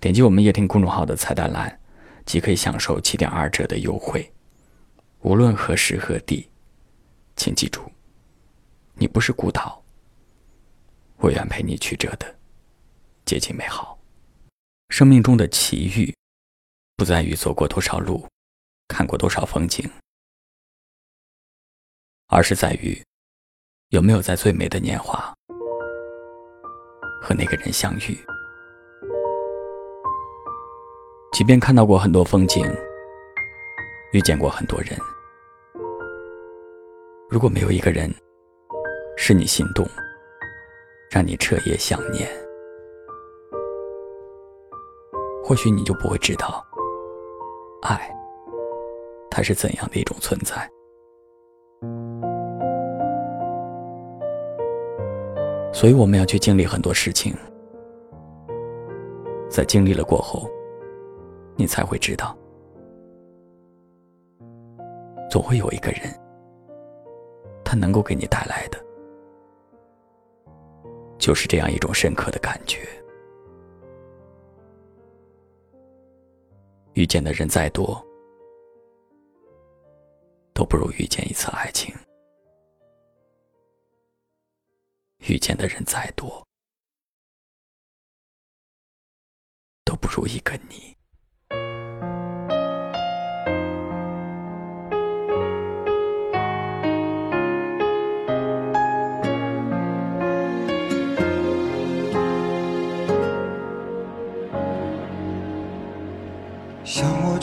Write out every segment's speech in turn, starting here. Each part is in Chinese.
点击我们夜听公众号的菜单栏，即可以享受七点二折的优惠。无论何时何地，请记住，你不是孤岛。我愿陪你曲折的接近美好。生命中的奇遇，不在于走过多少路，看过多少风景，而是在于有没有在最美的年华和那个人相遇。即便看到过很多风景，遇见过很多人，如果没有一个人使你心动，让你彻夜想念，或许你就不会知道，爱它是怎样的一种存在。所以我们要去经历很多事情，在经历了过后。你才会知道，总会有一个人，他能够给你带来的，就是这样一种深刻的感觉。遇见的人再多，都不如遇见一次爱情；遇见的人再多，都不如一个你。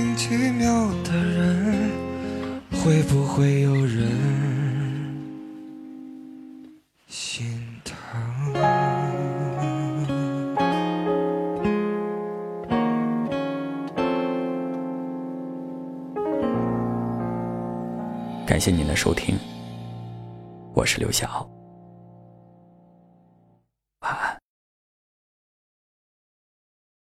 名其妙的人，会不会有人心疼？感谢您的收听，我是刘晓。